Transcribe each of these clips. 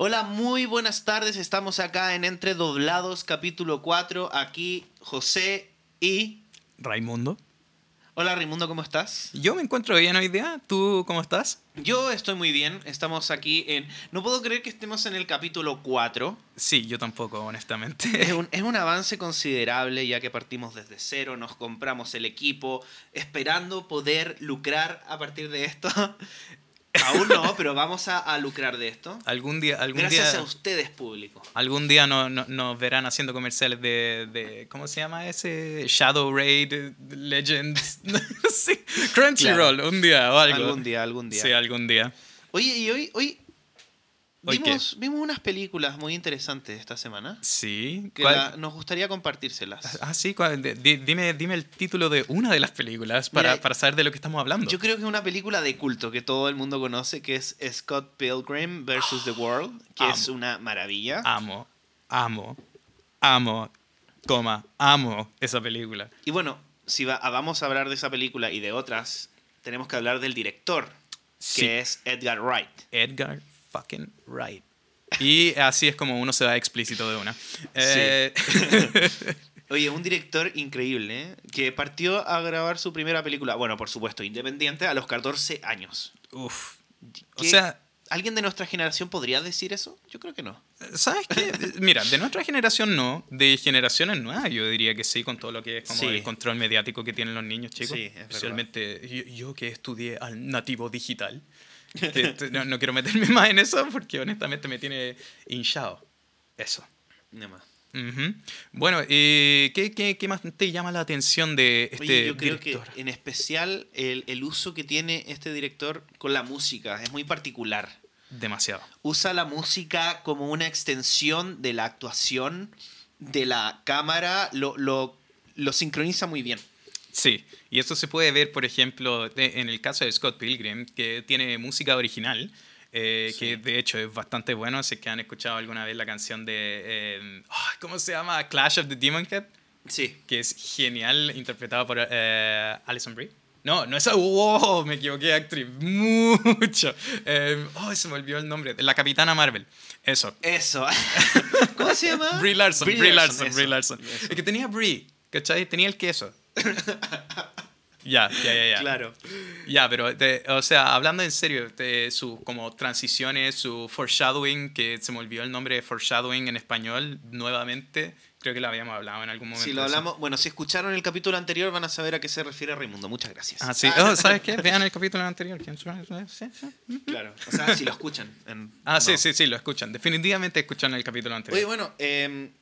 Hola, muy buenas tardes. Estamos acá en Entre Doblados, capítulo 4. Aquí José y... Raimundo. Hola Raimundo, ¿cómo estás? Yo me encuentro bien hoy día. ¿Tú cómo estás? Yo estoy muy bien. Estamos aquí en... No puedo creer que estemos en el capítulo 4. Sí, yo tampoco, honestamente. Es un, es un avance considerable ya que partimos desde cero, nos compramos el equipo, esperando poder lucrar a partir de esto. Aún no, pero vamos a, a lucrar de esto. Algún día, algún Gracias día, a ustedes, público. algún día no- no- nos verán haciendo comerciales de, de- ¿cómo se llama ese? Shadow Raid Legends. sí, Crunchyroll, Claro. un día o algo. Algún día, algún día. Sí, algún día. Oye, y hoy, hoy. Vimos, vimos unas películas muy interesantes esta semana Sí. que ¿Cuál- la- nos gustaría compartírselas. Ah, sí, dime, dime el título de una de las películas para, Mira, para saber de lo que estamos hablando. Yo creo que es una película de culto que todo el mundo conoce, que es Scott Pilgrim vs. The World, que Amo. es una maravilla. Amo, amo, amo, coma, amo esa película. Y bueno, si va- ah, vamos a hablar de esa película y de otras, tenemos que hablar del director, que Sí. es Edgar Wright. Edgar fucking Wright. Y así es como uno se da explícito de una. Eh, Oye, un director increíble, ¿eh? que partió a grabar su primera película, bueno, por supuesto, independiente, a los 14 años. uf. O ¿Qué- sea, ¿Alguien de nuestra generación podría decir eso? Yo creo que no. ¿sabes qué? Mira, de nuestra generación no, de generaciones nuevas yo diría que sí, con todo lo que es como Sí. el control mediático que tienen los niños chicos. Sí, es. Especialmente yo, yo que estudié al nativo digital. Que no, no quiero meterme más en eso porque honestamente me tiene hinchado. Eso. Nada más. Bueno, eh, ¿qué, qué, qué más te llama la atención de este Oye, yo creo director? que en especial el, el uso que tiene este director con la música es muy particular. Demasiado. Usa la música como una extensión de la actuación de la cámara, lo, lo, lo sincroniza muy bien. Sí, y esto se puede ver, por ejemplo, de- en el caso de Scott Pilgrim, que tiene música original, eh, Sí. que de hecho es bastante bueno. Si es que han escuchado alguna vez la canción de. eh, ¿Cómo se llama? Clash of the Demon Head, Sí. que es genial, interpretada por eh, Alison Brie. No, no es. ¡Wow! Me equivoqué actriz. Mucho. Eh, oh, se me olvidó el nombre. La Capitana Marvel. Eso. Eso. ¿Cómo se llama? Brie Larson, Brie, Larson, eso, Brie Larson. eso. Es que tenía Brie, ¿cachai? Tenía el queso. ya, ya, ya, ya. Claro. Ya, pero, de- o sea, hablando en serio, de sus como transiciones, su foreshadowing, que se me olvidó el nombre de foreshadowing en español nuevamente, creo que lo habíamos hablado en algún momento. Si lo hablamos, bueno, si escucharon el capítulo anterior van a saber a qué se refiere Raimundo. Muchas gracias. Ah, sí. Oh, ¿Sabes qué? Vean el capítulo anterior. Sí, sí. Claro. O sea, si lo escuchan. en- Ah, sí, no. sí, sí, lo escuchan. Definitivamente escuchan el capítulo anterior. Oye, bueno, eh,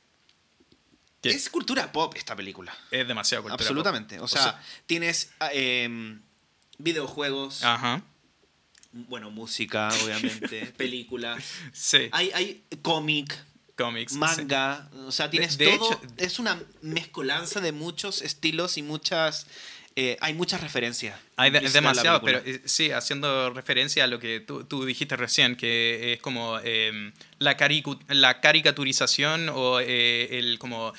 ¿Qué? es cultura pop esta película. es demasiado cultura pop. Absolutamente. O sea, tienes ah, eh, videojuegos, Ajá. bueno, música, obviamente, películas. Sí. Hay, hay cómic, Cómics. sí. manga. O sea, tienes de todo. hecho- es una mezcolanza de muchos estilos y muchas. eh, hay muchas referencias. Hay de- demasiado, pero eh, sí, haciendo referencia a lo que tú, tú dijiste recién, que es como eh, la, la caricaturización o eh, el como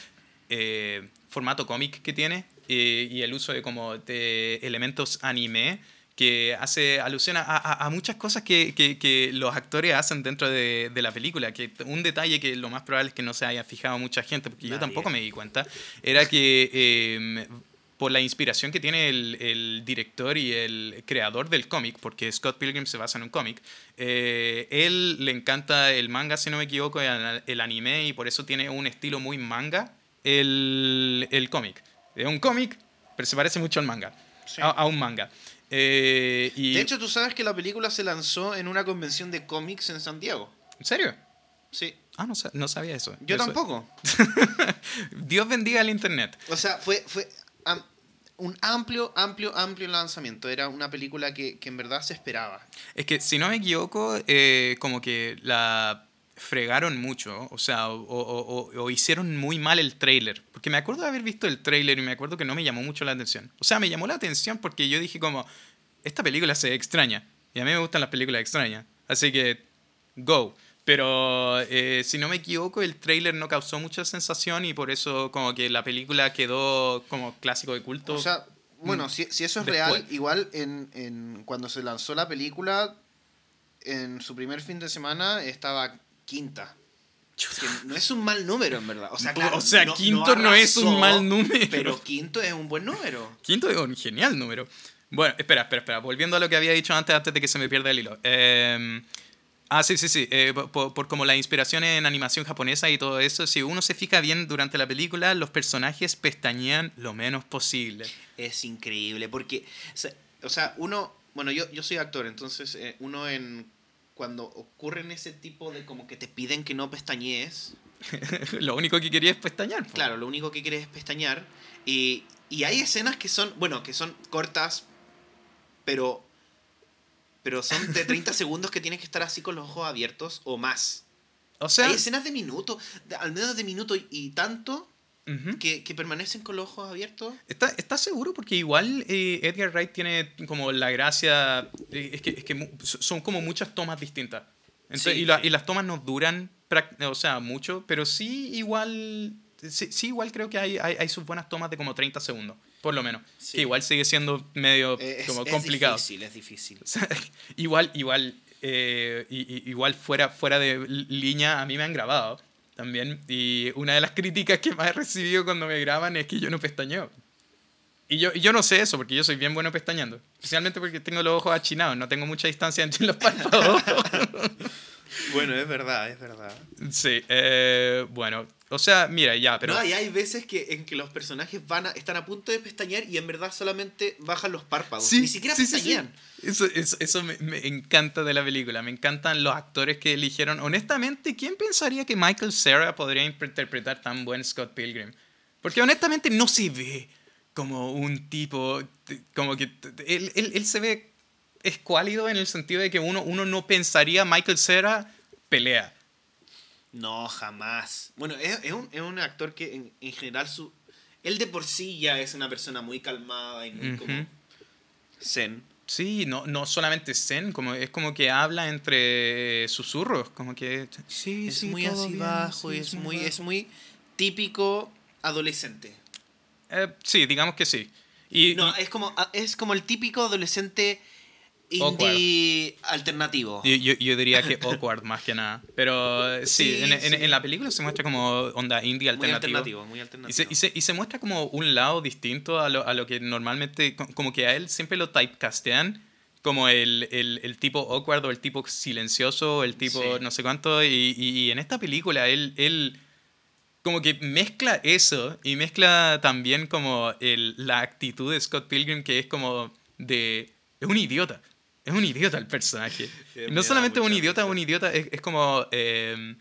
eh, formato cómic que tiene eh, y el uso de como de elementos anime que hace alusión a, a- a muchas cosas que, que- que los actores hacen dentro de, de la película. Que un detalle que lo más probable es que no se haya fijado mucha gente, porque yo Nadie. tampoco me di cuenta, era que eh, por la inspiración que tiene el, el director y el creador del cómic, porque Scott Pilgrim se basa en un cómic, eh, él le encanta el manga, si no me equivoco, el, el anime, y por eso tiene un estilo muy manga el, el cómic. Es un cómic, pero se parece mucho al manga, Sí. a, a un manga. Eh, y, De hecho, tú sabes que la película se lanzó en una convención de cómics en Santiago. ¿En serio? Sí. Ah, no, no sabía eso. Yo Eso- tampoco. Dios bendiga el internet. O sea, fue, fue am- un amplio, amplio, amplio lanzamiento. Era una película que, que en verdad se esperaba. Es que, si no me equivoco, eh, como que la fregaron mucho, o sea, o, o- o- o hicieron muy mal el trailer. Porque me acuerdo de haber visto el trailer y me acuerdo que no me llamó mucho la atención. O sea, me llamó la atención porque yo dije como, esta película se extraña. Y a mí me gustan las películas extrañas. Así que, go. Pero eh, si no me equivoco, el trailer no causó mucha sensación y por eso como que la película quedó como clásico de culto. O sea, bueno, si, si eso es Después. real, igual en, en- cuando se lanzó la película, en su primer fin de semana estaba quinta. Que no es un mal número, en verdad. O sea, O sea, quinto no es un mal número. Pero quinto es un buen número. Quinto es un genial número. Bueno, espera, espera, espera. Volviendo a lo que había dicho antes, antes de que se me pierda el hilo. Eh, ah, sí, sí, sí. Eh, por, por como la inspiración en animación japonesa y todo eso, si uno se fija bien durante la película, los personajes pestañean lo menos posible. Es increíble, porque, o sea- o sea, uno, bueno, yo, yo soy actor, entonces eh, uno en, cuando ocurren ese tipo de como que te piden que no pestañees, lo único que quería es pestañear. claro, lo único que quieres es pestañear, y, y hay escenas que son, bueno, que son cortas, pero, pero son de 30 segundos que tienes que estar así con los ojos abiertos o más. O sea, hay escenas de minuto, de- al menos de minuto y, y tanto, ujú. que, que permanecen con los ojos abiertos. ¿Está, ¿Estás seguro? Porque igual eh, Edgar Wright tiene como la gracia. eh, es que, es que son como muchas tomas distintas. Entonces, Sí, y, la- sí. y las tomas no duran, o sea, mucho, pero sí igual. Sí, sí igual creo que hay, hay, hay sus buenas tomas de como 30 segundos, por lo menos. Que igual sigue siendo medio Eh, Es, como es complicado. difícil, es difícil. O sea, igual, igual, eh, igual fuera, fuera de línea, a mí me han grabado también. Y una de las críticas que más he recibido cuando me graban es que yo no pestañeo. Y yo, y yo no sé eso, porque yo soy bien bueno pestañeando. Especialmente porque tengo los ojos achinados, no tengo mucha distancia entre los párpados. Bueno, es verdad, es verdad. sí, eh, bueno, o sea, mira, ya, pero... no, y hay veces que, en que los personajes van a, están a punto de pestañear y en verdad solamente bajan los párpados. Ni siquiera sí, sí, sí. pestañean. Eso, eso, eso me, me encanta de la película. Me encantan los actores que eligieron. Honestamente, ¿quién pensaría que Michael Cera podría interpretar tan buen Scott Pilgrim? Porque honestamente no se ve como un tipo. Como que. Él, él- él se ve escuálido en el sentido de que uno, uno no pensaría Michael Cera pelea. No, jamás. Bueno, es, es un, es un actor que en, en general su... Él de por sí ya es una persona muy calmada y muy como Ujú. zen. Sí, no, no solamente zen, como, es como que habla entre susurros, como que... Sí, Es sí, muy así bien, bajo sí, y es muy muy, bajo. es muy típico adolescente. Eh, sí, digamos que sí. Y, No, y- es como, es como el típico adolescente indie alternativo. yo, yo- yo diría que awkward más que nada. Pero eh, sí, Sí, en, en- sí. en la película se muestra como onda indie muy alternativo. alternativo, muy Y alternativo. se, y, se, y se muestra como un lado distinto a lo, a lo que normalmente, co- como que a él siempre lo typecastean como el, el, el tipo awkward o el tipo silencioso, el tipo Sí. no sé cuánto. Y, y- y en esta película él, él como que mezcla eso y mezcla también como el, la actitud de Scott Pilgrim que es como de... Es un idiota. Es un idiota el personaje. No solamente un idiota, un idiota es, es como... eh,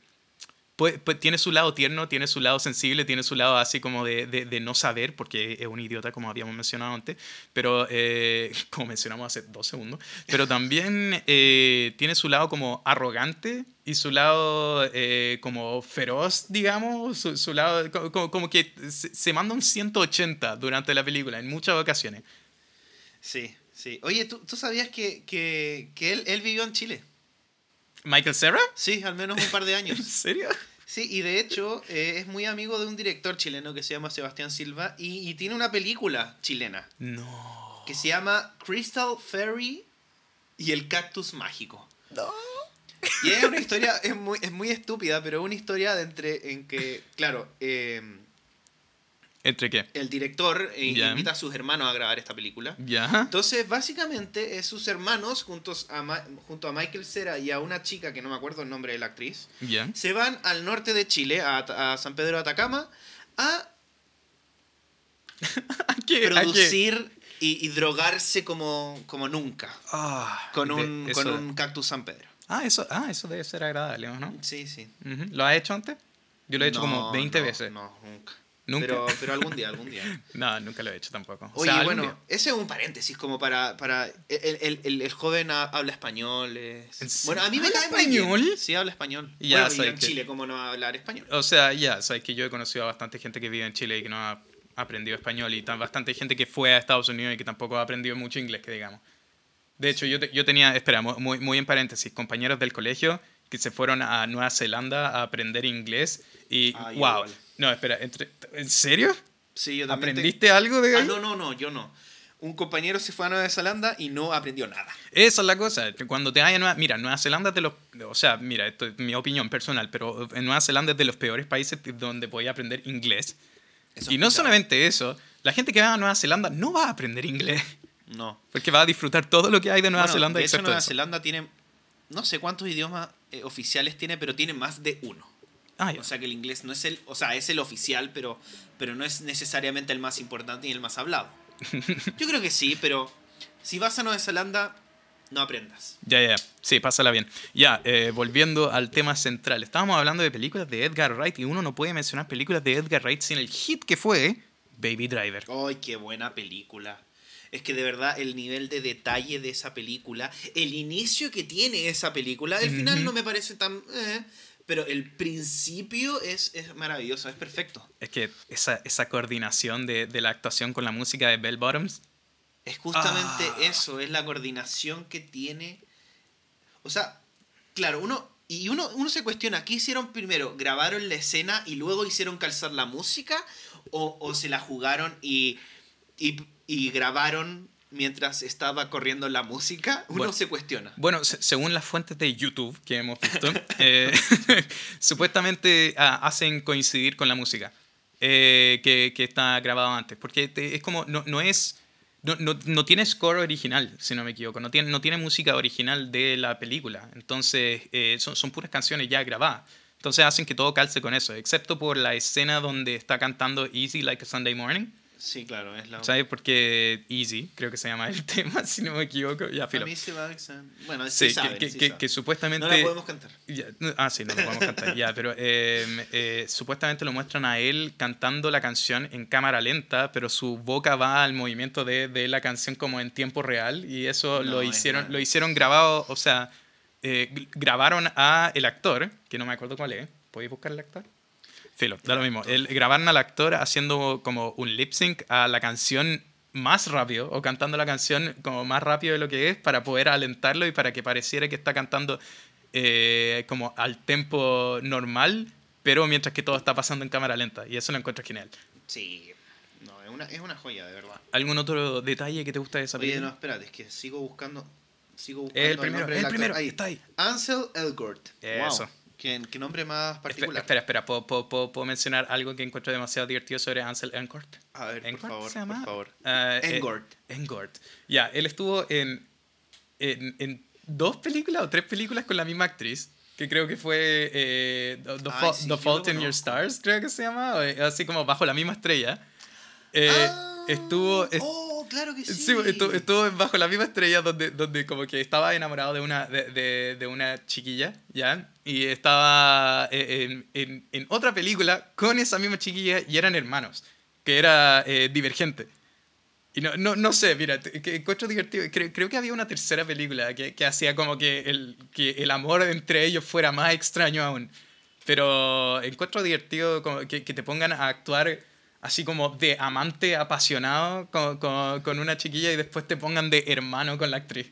pues, pues tiene su lado tierno, tiene su lado sensible, tiene su lado así como de, no saber, porque es un idiota, como habíamos mencionado antes, pero eh, como mencionamos hace dos segundos, pero también eh, tiene su lado como arrogante y su lado eh, como feroz, digamos, su, lado co- como, como que se, manda un 180 durante la película, en muchas ocasiones. Sí, sí. Oye, ¿tú, sabías que él, él vivió en Chile? ¿Michael Cera? Sí, al menos un par de ¿En años. serio? Sí, y de hecho eh, es muy amigo de un director chileno que se llama Sebastián Silva y, y tiene una película chilena No. que se llama Crystal Fairy y el cactus mágico. No. Y es una historia, es muy, es muy estúpida, pero es una historia de entre, en que, claro, eh, ¿Entre qué? el director eh, invita a sus hermanos a grabar esta película. ¿Ya? Entonces, básicamente, es sus hermanos, juntos a Ma- junto a Michael Cera y a una chica que no me acuerdo el nombre de la actriz, ¿Ya? se van al norte de Chile, a, a San Pedro de Atacama, a ¿A qué? ¿A qué? producir y, y drogarse como, como nunca Ah, con un, con un cactus San Pedro. Ah, eso, ah, eso debe ser agradable, ¿o ¿no? Sí, sí. ¿Lo has hecho antes? Yo lo he hecho como No, 20 no, veces. No, nunca. ¿Nunca? Pero, pero algún día, algún día. No, nunca lo he hecho tampoco. O Oye, sea, algún bueno, día. ese es un paréntesis como para... para el, el- el- el joven ha- habla español. es- ¿En Bueno, a mí me ¿Habla cae muy bien. español? Sí, habla español. Ya bueno, sabes en que- Chile, ¿cómo no va a hablar español? O sea, ya, sabes que yo he conocido a bastante gente que vive en Chile y que no ha aprendido español y tan, bastante gente que fue a Estados Unidos y que tampoco ha aprendido mucho inglés, que digamos. De hecho, yo, yo tenía, espera, mu- muy, muy en paréntesis, compañeros del colegio que se fueron a Nueva Zelanda a aprender inglés y, Ah, wow. igual. No, espera, entre, ¿en serio? Sí, yo también. te- ¿Aprendiste algo de Ah, ahí? no, no, no, yo no. un compañero se fue a Nueva Zelanda y no aprendió nada. Esa es la cosa. Cuando te vayas a Nueva... Mira, Nueva Zelanda de los... O sea, mira, esto es mi opinión personal, pero en Nueva Zelanda es de los peores países donde podía aprender inglés. Eso y no solamente eso, la gente que va a Nueva Zelanda no va a aprender inglés, No. porque va a disfrutar todo lo que hay de Nueva Bueno, Zelanda de hecho, Nueva eso. Zelanda tiene, no sé cuántos idiomas eh, oficiales tiene, pero tiene más de uno. Ah. O sea que el inglés no es el, o sea, es el oficial, pero, pero no es necesariamente el más importante ni el más hablado. Yo creo que sí, pero si vas a Nueva Zelanda, no aprendas. Ya, ya, sí, pásala bien. Ya, eh, volviendo al tema central. Estábamos hablando de películas de Edgar Wright y uno no puede mencionar películas de Edgar Wright sin el hit que fue Baby Driver. ¡Ay, qué buena película! Es que de verdad el nivel de detalle de esa película, el inicio que tiene esa película, el final no me parece tan... eh, pero el principio es, es maravilloso, es perfecto. Es que esa, esa coordinación de, de la actuación con la música de Bell Bottoms. Es justamente Ah. eso, es la coordinación que tiene. O sea, claro, uno. Y uno, uno se cuestiona, ¿qué hicieron primero? ¿Grabaron la escena y luego hicieron calzar la música? ¿O, o se la jugaron y, y, y grabaron mientras estaba corriendo la música? Uno Bueno. se cuestiona. Bueno, se- según las fuentes de YouTube que hemos visto, eh, supuestamente ah, hacen coincidir con la música eh, que, que está grabado antes. Porque te- es como, no, no es. No, no, no tiene score original, si no me equivoco. No tiene, no tiene música original de la película. Entonces, eh, son, son puras canciones ya grabadas. Entonces hacen que todo calce con eso, excepto por la escena donde está cantando Easy Like a Sunday Morning. Sí, claro, es la. ¿Sabes? Porque Easy, creo que se llama el tema, si no me equivoco. Ya, A filo. mí se va a- Bueno, Sí, sí, saben, que, sí que- que supuestamente... No la podemos cantar. Ya, no, ah, sí, no lo podemos cantar, ya, pero eh, eh, supuestamente lo muestran a él cantando la canción en cámara lenta, pero su boca va al movimiento de, de la canción como en tiempo real, y eso No, lo, es hicieron, mal. lo hicieron grabado, o sea, eh, grabaron a el actor, que no me acuerdo cuál es, ¿podéis buscar el actor? Filo, da lo mismo. El, grabaron al actor haciendo como un lip sync a la canción más rápido o cantando la canción como más rápido de lo que es para poder alentarlo y para que pareciera que está cantando eh, como al tempo normal, pero mientras que todo está pasando en cámara lenta. Y eso lo encuentro genial. Sí. No, es una, es una joya, de verdad. ¿Algún otro detalle que te gusta de esa Oye, película? no, espérate, es que sigo buscando. Sigo buscando el primero, del el primero. Ahí. está ahí. Ansel Elgort. Eso. Wow. ¿Qué, qué nombre más particular? Espera, espera, ¿puedo, puedo, puedo- mencionar algo que encuentro demasiado divertido sobre Ansel Elgort? A ver, por ¿Engort favor, se llama? por favor. Ah, eh, Engort. Engort. Ya, él estuvo en, en, en dos películas o tres películas con la misma actriz. Que creo que fue eh, The, The Ay, Fa- sí, The Fault in Your. Stars, creo que se llama. eh, Así como bajo la misma estrella. Eh, Ah, estuvo. est- Oh, claro que sí. Sí, estuvo, estuvo bajo la misma estrella donde, donde como que estaba enamorado de una, de, de- de una chiquilla, ¿ya? Y estaba eh, en, en- en otra película con esa misma chiquilla y eran hermanos, que era eh, Divergente. Y no, no, no sé, mira, que encuentro divertido. Creo, creo que había una tercera película que, que hacía como que el, que el amor entre ellos fuera más extraño aún. Pero encuentro divertido como que, que te pongan a actuar así como de amante apasionado con, con, con una chiquilla y después te pongan de hermano con la actriz.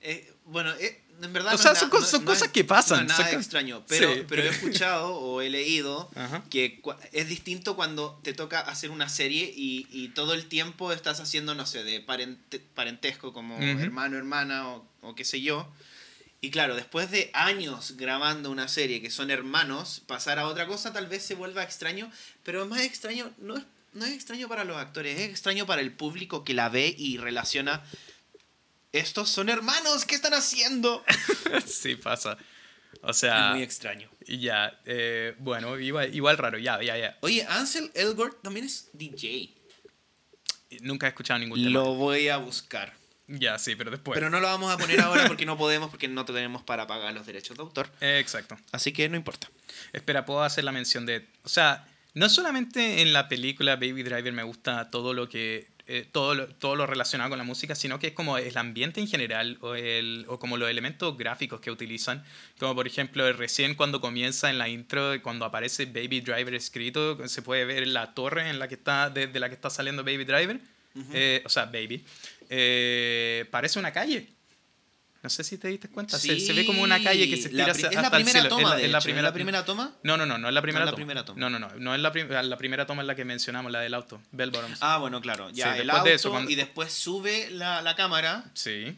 Eh, bueno, eh, en verdad. O no sea, es son na- cos- son es- cosas que pasan, No es nada son extraño. Pero, Sí. pero he escuchado o he leído Ajá. que es distinto cuando te toca hacer una serie y, y todo el tiempo estás haciendo, no sé, de parente- parentesco como Ujú. hermano, hermana o, o qué sé yo. Y claro, después de años grabando una serie que son hermanos, pasar a otra cosa tal vez se vuelva extraño, pero es más extraño, no es, no es extraño para los actores, es extraño para el público que la ve y relaciona. Estos son hermanos, ¿qué están haciendo? sí, pasa. O Es sea, muy extraño. y ya, eh, bueno, igual, igual raro, ya, ya, ya. Oye, Ansel Elgort también es DJ. Nunca he escuchado ningún tema. Lo voy a buscar. Ya, sí, pero después. Pero no lo vamos a poner ahora porque no podemos, porque no tenemos para pagar los derechos de autor. Exacto. Así que no importa. Espera, puedo hacer la mención de. O sea, no solamente en la película Baby Driver me gusta todo lo que. eh, todo, lo, todo lo relacionado con la música, sino que es como el ambiente en general o, el, o como los elementos gráficos que utilizan. Como por ejemplo, recién cuando comienza en la intro, cuando aparece Baby Driver escrito, se puede ver la torre en la que está, de, de la que está saliendo Baby Driver. Eh, o sea, Baby. Eh, parece una calle. No sé si te diste cuenta. Sí, Se, se ve como una calle que se la estira hacia- es la hasta el primera cielo. toma, Es la- la hecho, ¿es primera la primera toma? No, no, no, no es la primera la toma. primera toma. No, no, no. No es la, prim- la primera toma es la que mencionamos, la del auto. Bell Bottoms. Ah, bueno, claro. Ya, Sí, el auto de eso, cuando- y después sube la, la cámara Sí.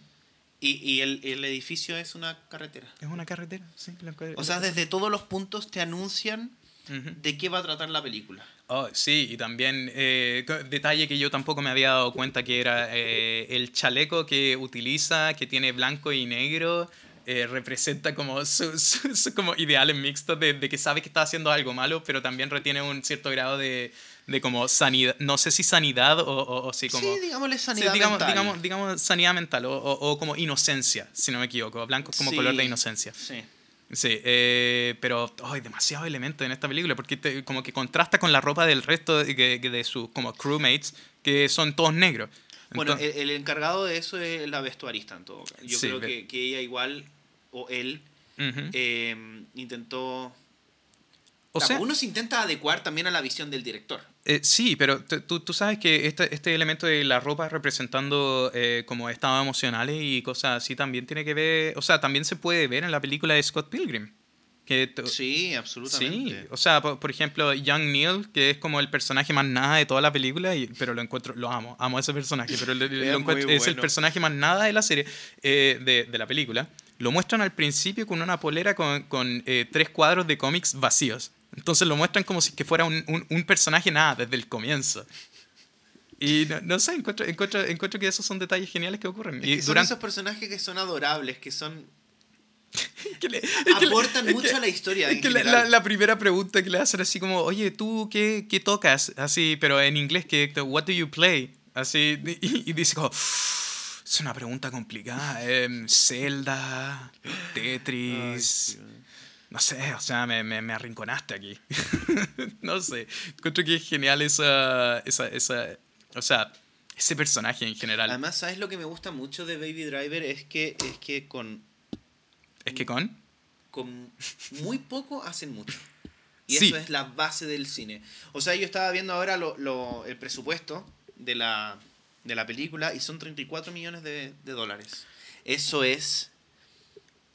y, y el, el edificio es una carretera. Es una carretera, sí. la- O sea, desde todos los puntos te anuncian Ujú. de qué va a tratar la película. Oh, sí, y también eh, detalle que yo tampoco me había dado cuenta que era eh, el chaleco que utiliza, que tiene blanco y negro, eh, representa como su, su- su como ideales mixtos de, de que sabe que está haciendo algo malo, pero también retiene un cierto grado de, de como sanidad, no sé si sanidad o, o, o si como... sí, digámosle Sí, sanidad digamos, mental. digamos, digamos sanidad mental o, o- como inocencia, si no me equivoco. Blanco como Sí. color de inocencia. Sí. Sí, eh, pero hay demasiados elementos en esta película porque te- como que contrasta con la ropa del resto de, de sus como crewmates que son todos negros. Bueno, el, el encargado de eso es la vestuarista en todo caso. Yo Sí, creo que, que ella igual, o él, Ujú. eh, intentó... o Claro, sea, uno se intenta adecuar también a la visión del director. Eh, sí, pero tú, tú sabes que este, este elemento de la ropa representando eh, como estados emocionales y cosas así también tiene que ver, o sea, también se puede ver en la película de Scott Pilgrim. Que Sí, Sí, absolutamente. o sea, por, por ejemplo, Young Neil, que es como el personaje más nada de toda la película, y, pero lo encuentro, lo amo, amo a ese personaje, pero lo- lo Es encuentro- es el personaje más nada de la serie, eh, de, de la película. Lo muestran al principio con una polera con, con, eh, tres cuadros de cómics vacíos. Entonces lo muestran como si que fuera un, un- un personaje nada desde el comienzo. Y no, no sé, encuentro, encuentro, encuentro que esos son detalles geniales que ocurren. Es y que son durante, esos personajes que son adorables, que son que le- que aportan mucho a la historia. En la, la- la primera pregunta que le hacen así como, oye, ¿tú qué, qué tocas? Así, pero en inglés, que what do you play? Así, y, y dice como, es una pregunta complicada. em, Zelda, Tetris, Ay, no sé, o sea, me, me, me arrinconaste aquí. no sé, encuentro que es genial esa, esa, esa, o sea, ese personaje en general. Además, ¿sabes lo que me gusta mucho de Baby Driver? Es que, es que con, es que con... con muy poco hacen mucho. Y Sí. eso es la base del cine. O sea, yo estaba viendo ahora lo, lo- el presupuesto de la, de la película y son 34 millones de, de dólares. Eso es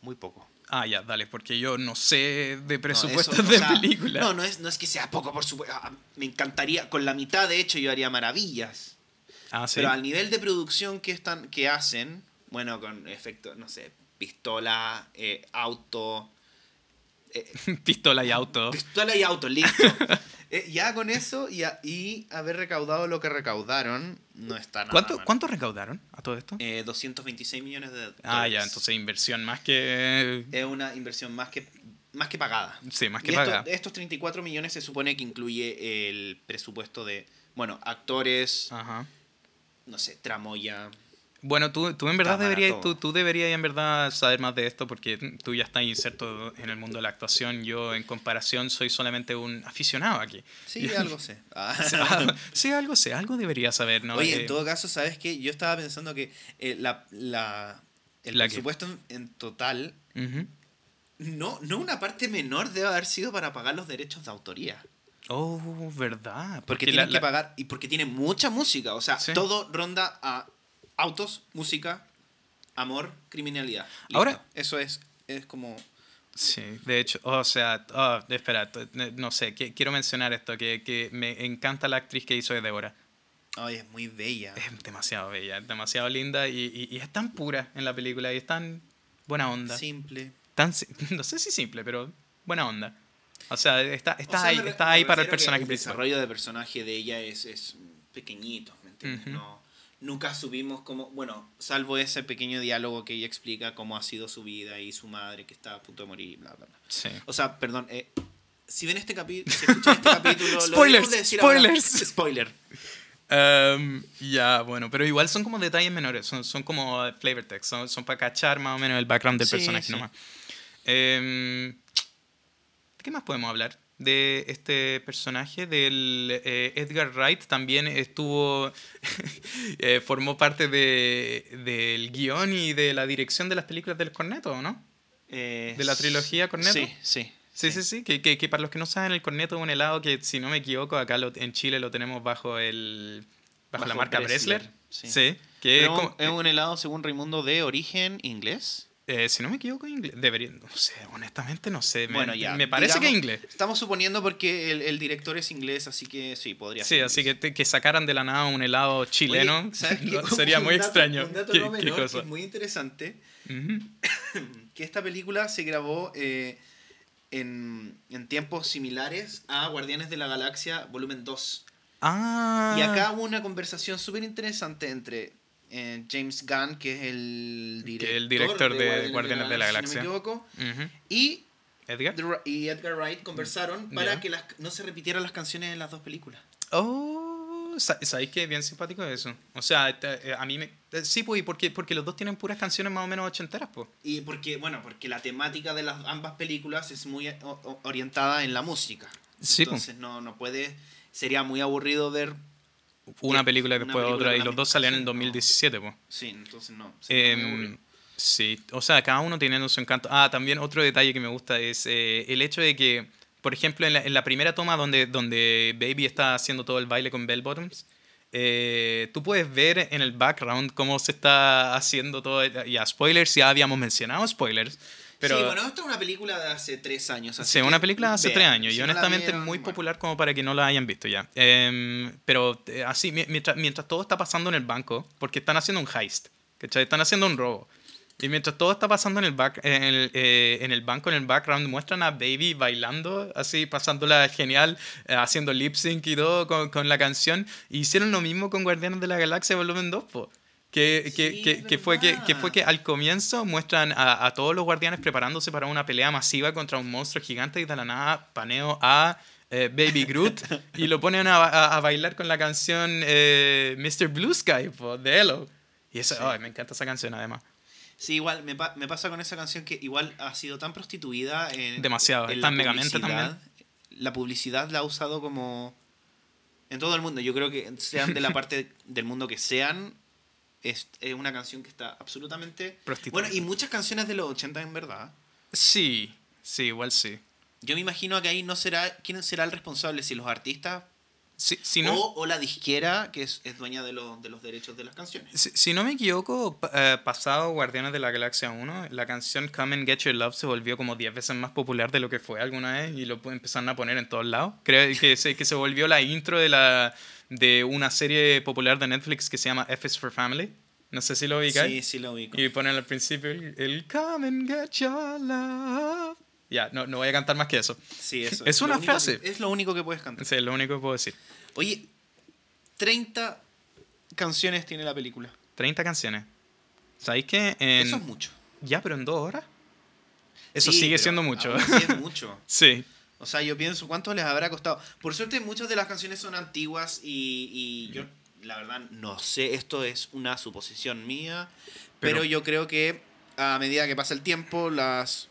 muy poco. Ah, ya, dale, porque yo no sé de No, presupuestos eso, o de sea, película. No, no es, no es que sea poco, por supuesto. Ah, Me encantaría, con la mitad de hecho yo haría maravillas. Ah, sí. Pero al nivel de producción que, están, que hacen, bueno, con efectos, no sé, pistola, eh, auto, eh, Pistola y auto. pistola y auto, listo. Eh, ya con eso y, a- y haber recaudado lo que recaudaron, no está nada ¿Cuánto, mal. ¿Cuánto recaudaron a todo esto? Eh, 226 millones de dólares. ah, ya, entonces inversión más que... Es una inversión más que, más que pagada. Sí, más que Y esto- paga. estos 34 millones se supone que incluye el presupuesto de, bueno, actores, Ajá. no sé, tramoya. Bueno, tú, tú en verdad Cámara, deberías, tú, tú deberías en verdad saber más de esto porque tú ya estás inserto en el mundo de la actuación. Yo en comparación soy solamente un aficionado aquí. Sí, algo sé. Ah. O sea, sí, algo sé, algo debería saber, ¿no? Oye, Eh, en todo caso, ¿sabes qué? Yo estaba pensando que eh, la, la, el ¿La presupuesto en, en total, no, no una parte menor debe haber sido para pagar los derechos de autoría. Oh, verdad. Porque, la- tienen la- que pagar, y porque tiene mucha música. O sea, Sí. todo ronda a autos, música, amor, criminalidad. Listo. Ahora- Eso es, es como... Sí, de hecho, o sea, oh, espera, no sé, que- quiero mencionar esto, que, que me encanta la actriz que hizo de Débora. Ay, es muy bella. Es demasiado bella, es demasiado linda y, y- y es tan pura en la película y es tan buena onda. Simple. Tan, no sé si simple, pero buena onda. O sea, está, está O sea, ahí, está ahí para el refiero que personaje El principal. desarrollo de personaje de ella es, es pequeñito, ¿me entiendes? Ujú. no, nunca subimos como, bueno, salvo ese pequeño diálogo que ella explica cómo ha sido su vida y su madre que está a punto de morir, bla, bla, bla. Sí. O sea, perdón, eh, si ven este si este capítulo, lo Spoilers, debemos de decir ahora. spoilers. Spoiler. Um, ya, bueno, pero igual son como detalles menores, son, son como flavor text, son, son para cachar más o menos el background del Sí, personaje sí. nomás. Em, ¿De qué más podemos hablar? De este personaje, del eh, Edgar Wright, también estuvo, eh, formó parte de, del guion y de la dirección de las películas del Corneto, ¿no? Eh, ¿De la trilogía Cornetto? Sí, sí. Sí, sí, sí, que, que, que para los que no saben, el corneto es un helado que, si no me equivoco, acá lo- en Chile lo tenemos bajo el bajo, la marca Bressler. sí. Sí. Que como- es un helado, según Raimundo, de origen inglés. Eh, si no me equivoco, inglés. Debería, no sé, honestamente no sé. Me, Bueno, ya. me parece que digamos, inglés. Estamos suponiendo porque el, el director es inglés, así que sí, podría Sí, ser. así que, te- que sacaran de la nada un helado chileno sería muy dato- extraño. Un dato ¿Qué, no qué menor, que es muy interesante. Que esta película se grabó eh, en, en tiempos similares a Guardianes de la Galaxia Volumen 2. Ah. Y acá hubo una conversación súper interesante entre eh, James Gunn, que es el director, el director de Guardianes de la si Galaxia. no me equivoco, Ujú. y, ¿Edgar? Y Edgar Wright conversaron para Ya. que las, no se repitieran las canciones en las dos películas. Oh, sa- ¿sabéis que bien simpático eso? O sea, eh, a mí me... eh, Sí, pues, porque, porque los dos tienen puras canciones más o menos ochenteras, pues. Y porque, bueno, porque la temática de las ambas películas es muy orientada en la música. Sí, po. Entonces no, no puede, sería muy aburrido ver, Una película una después película otra, y los dos salían en canción, no. 2017, pues. sí, entonces no. aburrido. sí, o sea, cada uno tiene su encanto. Ah, también otro detalle que me gusta es eh, el hecho de que, por ejemplo, en la, en la primera toma donde, donde Baby está haciendo todo el baile con Bell Bottoms, eh, tú puedes ver en el background cómo se está haciendo todo. Ya, spoilers, ya habíamos mencionado spoilers. Pero, sí, bueno, esta es una película de hace tres años. así Sí, una película de hace vean. tres años Si y no honestamente vieron, muy bueno. popular como para que no la hayan visto ya. Em, pero eh, así, mi- mientras, mientras todo está pasando en el banco, porque están haciendo un heist, ¿cachai? Están haciendo un robo. Y mientras todo está pasando en el, back, en, el, eh, en el banco, en el background, muestran a Baby bailando, así, pasándola genial, eh, haciendo lip sync y todo con, con la canción. Y hicieron lo mismo con Guardianes de la Galaxia Volumen 2, po. Que, que, Sí, que, que fue que, que fue que al comienzo muestran a, a todos los guardianes preparándose para una pelea masiva contra un monstruo gigante y de la nada paneo a eh, Baby Groot y lo ponen a, a- a bailar con la canción eh, Mr. Blue Sky po, de Hello. Y eso, Sí. ay, me encanta esa canción además. Sí, igual me, pa- me pasa con esa canción que igual ha sido tan prostituida en. Demasiado, en en Megamente publicidad. La publicidad la ha usado como. En todo el mundo. Yo creo que sean de la parte del mundo que sean. Es, es una canción que está absolutamente. Prostituida. Bueno, y muchas canciones de los 80 en verdad. Sí, sí, igual sí. Yo me imagino que ahí no será. ¿Quién será el responsable? Si los artistas Si, si no, o, o la disquera que es, es dueña de, los de los derechos de las canciones. si, si no me equivoco, eh, pasado Guardianes de la Galaxia 1, la canción Come and Get Your Love se volvió como 10 veces más popular de lo que fue alguna vez y lo empezaron a poner en todos lados. Creo que se, que se volvió la intro de, la, de una serie popular de Netflix que se llama F is for Family. No sé si lo Sí, ubicáis. sí lo ubico. Y ponen al principio el, el Come and Get Your Love. Ya, no, no voy a cantar más que eso. Sí, eso. Es lo una frase. que- es lo único que puedes cantar. Sí, es lo único que puedo decir. Oye, 30 canciones tiene la película. 30 canciones. ¿Sabéis que en... Eso es mucho. Ya, pero en dos horas. Eso Sí, sigue siendo mucho. así es mucho. sí. O sea, yo pienso cuánto les habrá costado. Por suerte, muchas de las canciones son antiguas y, y yo, la verdad, no sé. Esto es una suposición mía. Pero, Pero- yo creo que a medida que pasa el tiempo, las,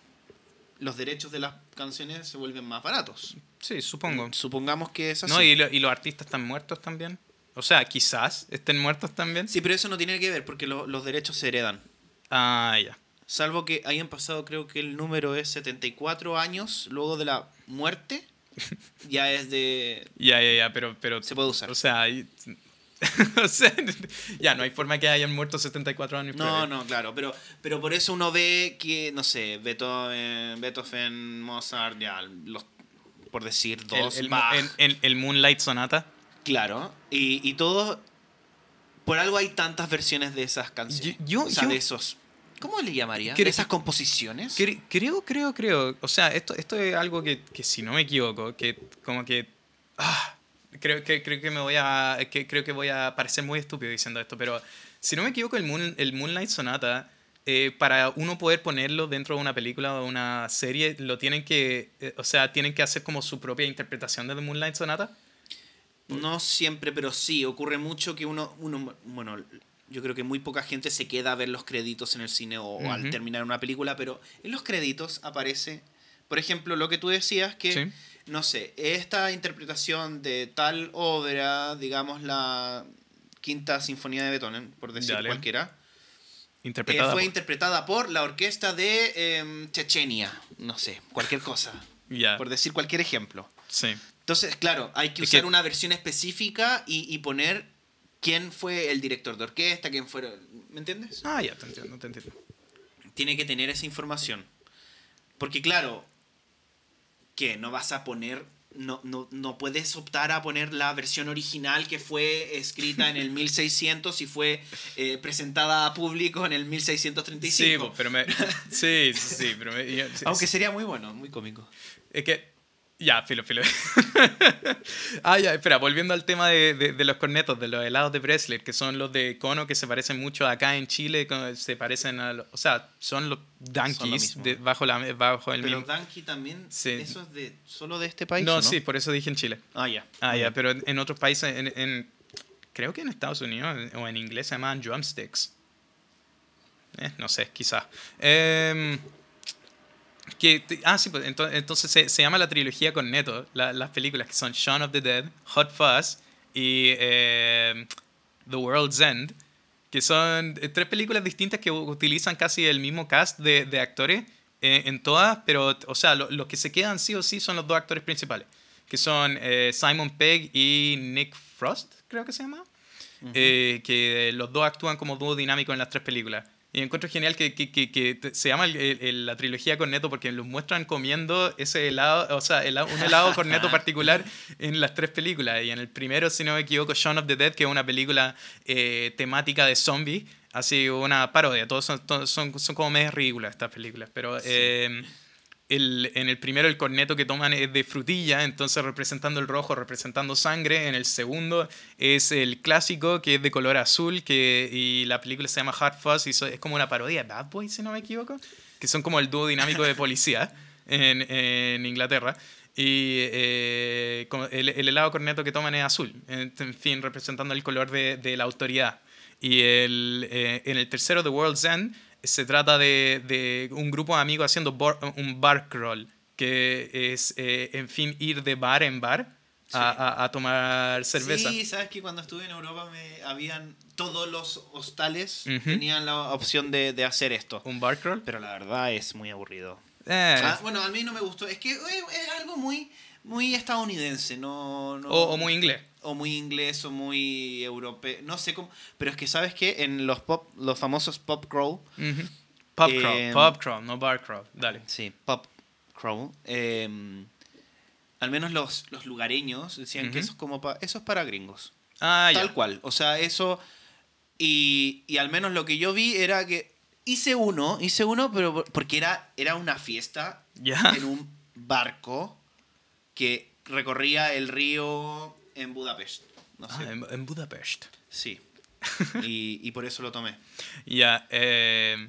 los derechos de las canciones se vuelven más baratos. Sí, supongo. Supongamos que es así. No, y, lo- y los artistas están muertos también. O sea, quizás estén muertos también. Sí, pero eso no tiene que ver porque lo- los derechos se heredan. Ah, ya. Salvo que hayan pasado, creo que el número es 74 años luego de la muerte. Ya es de. Ya, ya, ya, pero... pero Se puede usar. O sea, ahí- o sea, ya, no hay forma que hayan muerto 74 años. No, no, claro, pero, pero por eso uno ve que, no sé, Beethoven, Beethoven Mozart, ya, los, por decir dos, el, Bach, el- Moonlight Sonata. claro, y, y todos, por algo hay tantas versiones de esas canciones, Yo- yo- o sea, yo- de esos, ¿cómo le llamaría? Cre- ¿De esas composiciones? Cre- Creo, creo, creo. O sea, esto, esto es algo que, que si no me equivoco, que como que... ah, creo, que, creo que me voy a... Que, creo que voy a parecer muy estúpido diciendo esto, pero si no me equivoco, el, Moon- el Moonlight Sonata, eh, para uno poder ponerlo dentro de una película o una serie, lo tienen que... eh, o sea, tienen que hacer como su propia interpretación de The Moonlight Sonata. No siempre, pero sí, ocurre mucho que uno, uno, bueno, yo creo que muy poca gente se queda a ver los créditos en el cine o, al terminar una película, pero en los créditos aparece, por ejemplo, lo que tú decías, que, Sí. no sé, esta interpretación de tal obra, digamos la quinta sinfonía de Beethoven, por decir Dale. cualquiera, eh, Interpretada fue por- interpretada por la orquesta de em, Chechenia, no sé, cualquier cosa, por decir cualquier ejemplo. sí. Entonces, claro, hay que Es usar que- una versión específica y, y poner quién fue el director de orquesta, quién fueron... ¿Me entiendes? Ah, ya, te entiendo, te entiendo. Tiene que tener esa información. Porque claro, que no vas a poner no, no, no, puedes optar a poner la versión original que fue escrita en el 1600 y fue eh, presentada a público en el 1635. Sí, pero me, sí, sí, pero me, Aunque sería muy bueno, muy cómico. Es que ya, filo, filo. ah, ya, espera, volviendo al tema de, de, los cornetos, de los helados de Bresler, que son los de cono que se parecen mucho acá en Chile, se parecen a los, o sea, son los Dunkies bajo, la, bajo el pero mismo. Dunky también, sí. ¿eso es de, solo de este país? No, no, sí, por eso dije en Chile. Ah, ya. Ah, ya, pero en, otros países, en, en, creo que en Estados Unidos o en inglés se llaman drumsticks. Eh, no sé, quizás. Eh, que, ah, sí, pues entonces, se, se, llama la trilogía con Neto, las películas que son Shaun of the Dead, Hot Fuzz y eh, The World's End, que son eh, tres películas distintas que utilizan casi el mismo cast de, de actores eh, en todas, pero, o sea, los que se quedan sí o sí son los dos actores principales, que son Simon Pegg y Nick Frost, creo que se llama, que los dos actúan como dúo dinámico en las tres películas. Y encuentro genial que, que, que, se llama la trilogía Corneto porque los muestran comiendo ese helado, o sea, un helado Corneto particular en las tres películas. Y en el primero, si no me equivoco, Shaun of the Dead, que es una película eh, temática de zombies, así una parodia. Todos son, son, son como medio ridículas estas películas. Pero eh, en el primero el corneto que toman es de frutilla, entonces representando el rojo, representando sangre. En el segundo es el clásico que es de color azul que, y la película se llama Hot Fuzz y es como una parodia de Bad Boys, si no me equivoco, que son como el dúo dinámico de policía en, en Inglaterra. Y eh, el, el, helado corneto que toman es azul, en, fin, representando el color de, de la autoridad. Y el, eh, en el tercero, The World's End, se trata de, de un grupo de amigos haciendo un bar crawl, que es, eh, en fin, ir de bar en bar a, a, tomar cerveza. Sí, sabes que cuando estuve en Europa me habían todos los hostales tenían la opción de, de, hacer esto. Un bar crawl. Pero la verdad es muy aburrido. Eh. Ah, bueno, a mí no me gustó. Es que es, algo muy, muy estadounidense, no, no... O, o muy inglés o muy inglés o muy europeo, no sé cómo, pero es que sabes que en los pop, los famosos pop crawl, pop crawl, em, pop crawl, no bar crawl, dale. Sí, pop crawl. Em, al menos los, los lugareños decían que eso es como eso es para gringos. Ah, Tal cual. O sea, eso y, y al menos lo que yo vi era que hice uno, hice uno, pero porque era, era una fiesta en un barco que recorría el río en Budapest. ah, en, Budapest. Sí. y, y, por eso lo tomé. Ya. eh...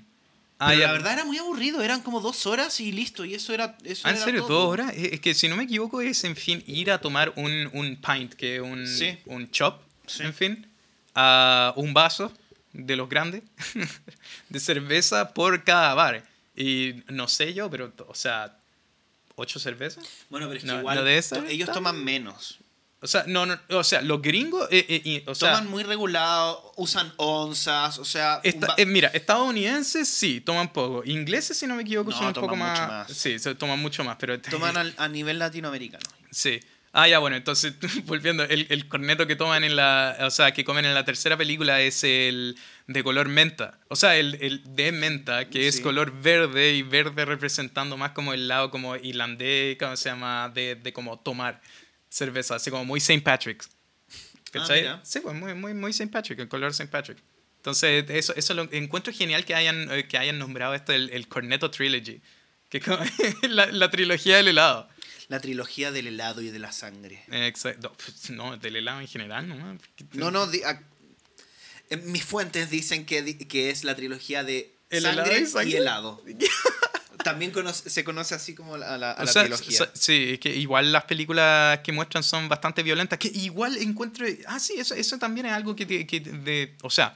Ah, la verdad era muy aburrido, eran como dos horas y listo, y eso era... Eso ah, ¿En serio? ¿Dos horas? Es que si no me equivoco es, en fin, ir a tomar un, un pint, que es un, un chop, en fin, a un vaso de los grandes de cerveza por cada bar. Y no sé yo, pero, o sea, ¿ocho cervezas? Bueno, pero es que igual ellos toman menos. O sea, no, no, o sea, los gringos eh, eh, o toman muy regulado, usan onzas, o sea... Eh, mira, estadounidenses sí, toman poco. Ingleses, si no me equivoco, son un poco más, Sí, se toman mucho más, pero... Toman a nivel latinoamericano. Sí. Ah, ya, bueno, entonces, volviendo, el, el, corneto que toman en la... O sea, que comen en la tercera película es el de color menta. O sea, el, el de menta, que es color verde y verde representando más como el lado como irlandés, ¿cómo se llama? De, de como tomar cerveza, así como muy St. Patrick's. ¿Cachai? Ah, sí, pues muy, muy, muy St. Patrick, el color St. Patrick. Entonces, eso, eso lo encuentro genial que hayan, eh, que hayan nombrado esto el, el Cornetto Trilogy, que es la, la, trilogía del helado. La trilogía del helado y de la sangre. Exacto. No, del helado en general, ¿no? No, no, mis fuentes dicen que, que es la trilogía de sangre, y, sangre? y helado. También se conoce así como a la, trilogía. Sí, que igual las películas que muestran son bastante violentas. Que igual encuentro. Ah, sí, eso, eso también es algo que, que de, O sea,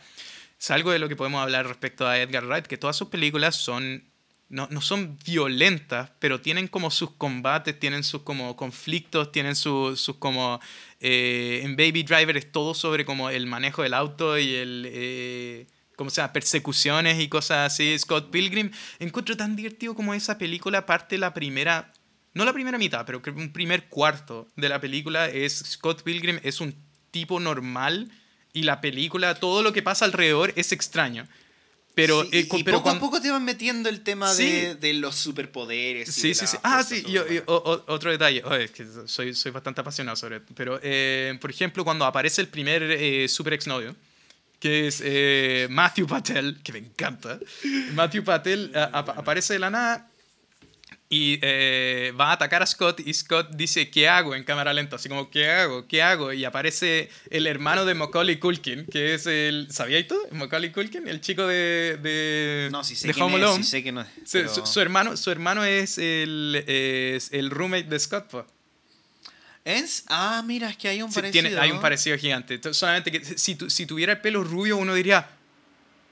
es algo de lo que podemos hablar respecto a Edgar Wright, que todas sus películas son. No, no son violentas, pero tienen como sus combates, tienen sus como conflictos, tienen sus, sus como... Eh, en Baby Driver es todo sobre como el manejo del auto y el... Eh, como sea, persecuciones y cosas así. Scott Pilgrim, encuentro tan divertido como esa película parte la primera, no la primera mitad, pero un primer cuarto de la película es Scott Pilgrim es un tipo normal y la película, todo lo que pasa alrededor es extraño. Pero, Sí, eh, y, con- y pero poco cuando- a poco te van metiendo el tema Sí. de, de los superpoderes. y Sí, de sí, sí. Ah, sí, yo- yo- o- otro detalle. Oh, es que soy, soy bastante apasionado sobre esto. Pero, eh, por ejemplo, cuando aparece el primer eh, super exnovio, que es eh, Matthew Patel, que me encanta. Matthew Patel a- apa- aparece de la nada y eh, va a atacar a Scott y Scott dice, ¿qué hago? en cámara lenta, así como, ¿qué hago? ¿Qué hago? Y aparece el hermano de Macaulay Culkin, que es el... ¿Sabías tú? Macaulay Culkin, el chico de, de, No, sí sé de quién Home es, Alone. sí sé que no es. Su, pero- su- su hermano, su hermano es el, es el roommate de Scott. po. ¿Es? Ah, mira, es que hay un Sí, parecido. tiene- hay un parecido gigante. Entonces, solamente que si, tu- si tuviera el pelo rubio, uno diría,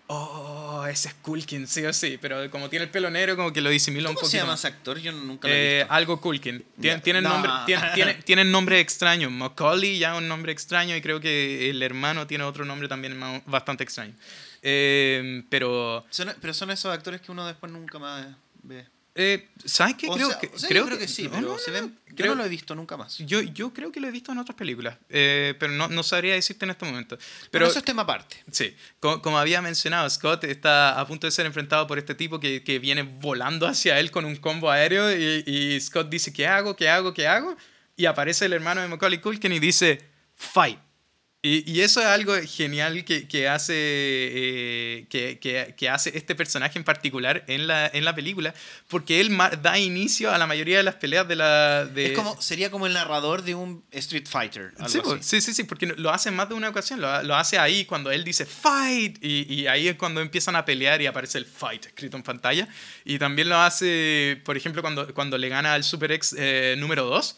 oh, ese es Culkin, sí o sí. Pero como tiene el pelo negro, como que lo disimula un ¿Cómo poquito. se llama más. ese actor? Yo nunca lo he Eh, visto. algo Culkin. Tien- tienen, No. nombre, tien- tiene- tienen nombre extraño. Macaulay ya un nombre extraño y creo que el hermano tiene otro nombre también bastante extraño. Eh, pero, Son- pero son esos actores que uno después nunca más ve. Eh, ¿sabes qué? O Creo, sea, que, o sea, yo creo, creo que sí, no, pero no, se no, ven. Yo creo- no lo he visto nunca más. Yo, yo creo que lo he visto en otras películas, eh, pero no, no sabría decirte en este momento. Pero Pero eso es tema aparte. sí, como, como había mencionado, Scott está a punto de ser enfrentado por este tipo que, que viene volando hacia él con un combo aéreo y, y Scott dice, ¿qué hago? ¿Qué hago? ¿Qué hago? Y aparece el hermano de Macaulay Culkin y dice, fight. Y, y eso es algo genial que, que hace, eh, que, que- que hace este personaje en particular en la, en la película, porque él da inicio a la mayoría de las peleas de la... De, Es como, sería como el narrador de un Street Fighter. Algo Sí, po, así. sí, sí, sí, porque lo hace más de una ocasión. Lo, lo hace ahí cuando él dice fight. Y, y ahí es cuando empiezan a pelear y aparece el fight escrito en pantalla. Y también lo hace, por ejemplo, cuando, cuando le gana al Super X eh, número 2.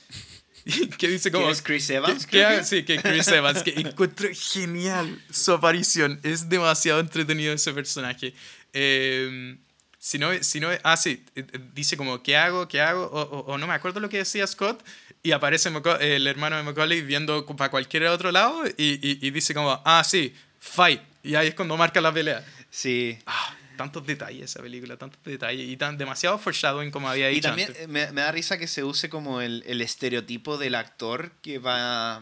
que dice como. ¿Quién es Chris Evans, que- que- sí, que Chris Evans. Que encuentro genial su aparición. Es demasiado entretenido ese personaje. Eh, si no, si no, ah, sí, eh, eh, dice como, ¿qué hago? ¿Qué hago? O, o- o no me acuerdo lo que decía Scott. Y aparece Maca- el hermano de Macaulay viendo para cualquier otro lado y, y- y dice como, ah, sí, fight. Y ahí es cuando marca la pelea. Sí. Ah, tantos detalles esa película, tantos detalles. Y tan, demasiado foreshadowing como había dicho Y también antes. eh, me, me da risa que se use como el, el estereotipo del actor que va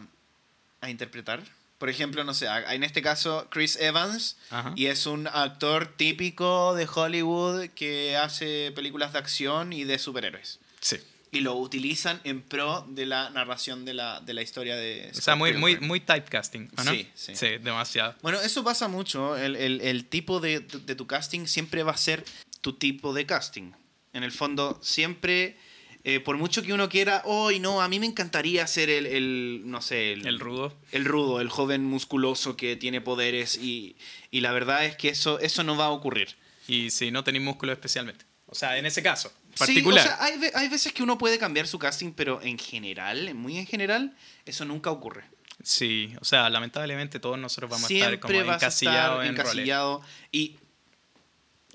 a interpretar. Por ejemplo, no sé, en este caso Chris Evans, Ajá. y es un actor típico de Hollywood que hace películas de acción y de superhéroes. Sí. Y lo utilizan en pro de la narración de la, de la historia de... O sea, Scott muy, muy, Pilgrim. muy typecasting, ¿o ¿no? Sí, sí. demasiado. Bueno, eso pasa mucho. El, el- el tipo de, de tu casting siempre va a ser tu tipo de casting. En el fondo, siempre, eh, por mucho que uno quiera, hoy no, a mí me encantaría ser el, el, no sé, el, El rudo. el rudo, el joven musculoso que tiene poderes y, y la verdad es que eso, eso no va a ocurrir. Y si no tenéis músculo especialmente. O sea, en ese caso, Sí, particular. o sea, hay, hay veces que uno puede cambiar su casting, pero en general, muy en general, eso nunca ocurre. Sí, o sea, lamentablemente todos nosotros vamos a estar Siempre como a encasillados estar en roles. encasillado y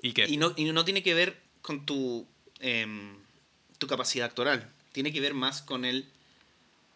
¿Y qué? Y no, y no tiene que ver con tu, em, tu capacidad actoral. Tiene que ver más con el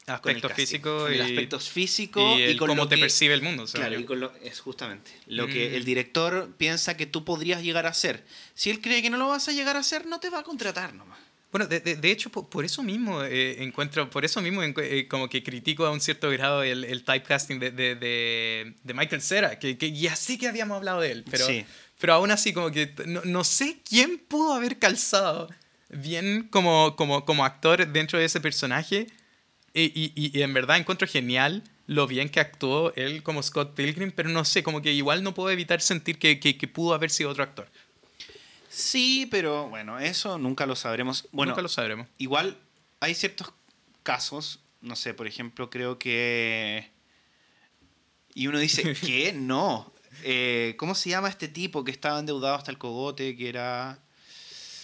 aspecto casting, físico y, el aspecto físico y y, el con cómo te que- percibe el mundo. o sea, Claro, yo- y con lo, es justamente lo que Mm. el director piensa que tú podrías llegar a ser. Si él cree que no lo vas a llegar a hacer, no te va a contratar nomás. Bueno, de, de- de hecho, por, por eso mismo eh, encuentro, por eso mismo encu- eh, como que critico a un cierto grado el, el typecasting de, de, de, de Michael Cera, que, que ya sé que habíamos hablado de él, pero, Sí. pero aún así como que no, no sé quién pudo haber calzado bien como, como, como actor dentro de ese personaje y, y, y- y en verdad encuentro genial lo bien que actuó él como Scott Pilgrim, pero no sé, como que igual no puedo evitar sentir que, que, que pudo haber sido otro actor. Sí, pero bueno, eso nunca lo sabremos. Bueno, Nunca lo sabremos. igual hay ciertos casos, no sé, por ejemplo, creo que... Y uno dice, ¿qué? No. Eh, ¿Cómo se llama este tipo que estaba endeudado hasta el cogote, que era...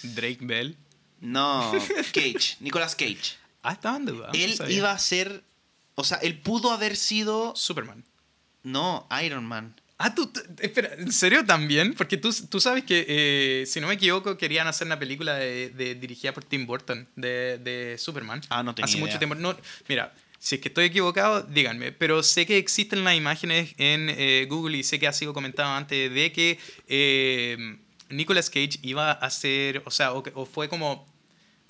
Drake Bell. No, Cage, Nicolas Cage. Ah, estaba en Él iba a ser... O sea, él pudo haber sido... Superman. No, Iron Man. Ah, tú, tú- espera, ¿en serio también? Porque tú, tú sabes que, eh, si no me equivoco, querían hacer una película de, de- dirigida por Tim Burton de, de Superman. Ah, no tenía Hace idea. mucho tiempo. No, mira, si es que estoy equivocado, díganme. Pero sé que existen las imágenes en eh, Google y sé que ha sido comentado antes de que eh, Nicolas Cage iba a hacer, o sea, o fue como...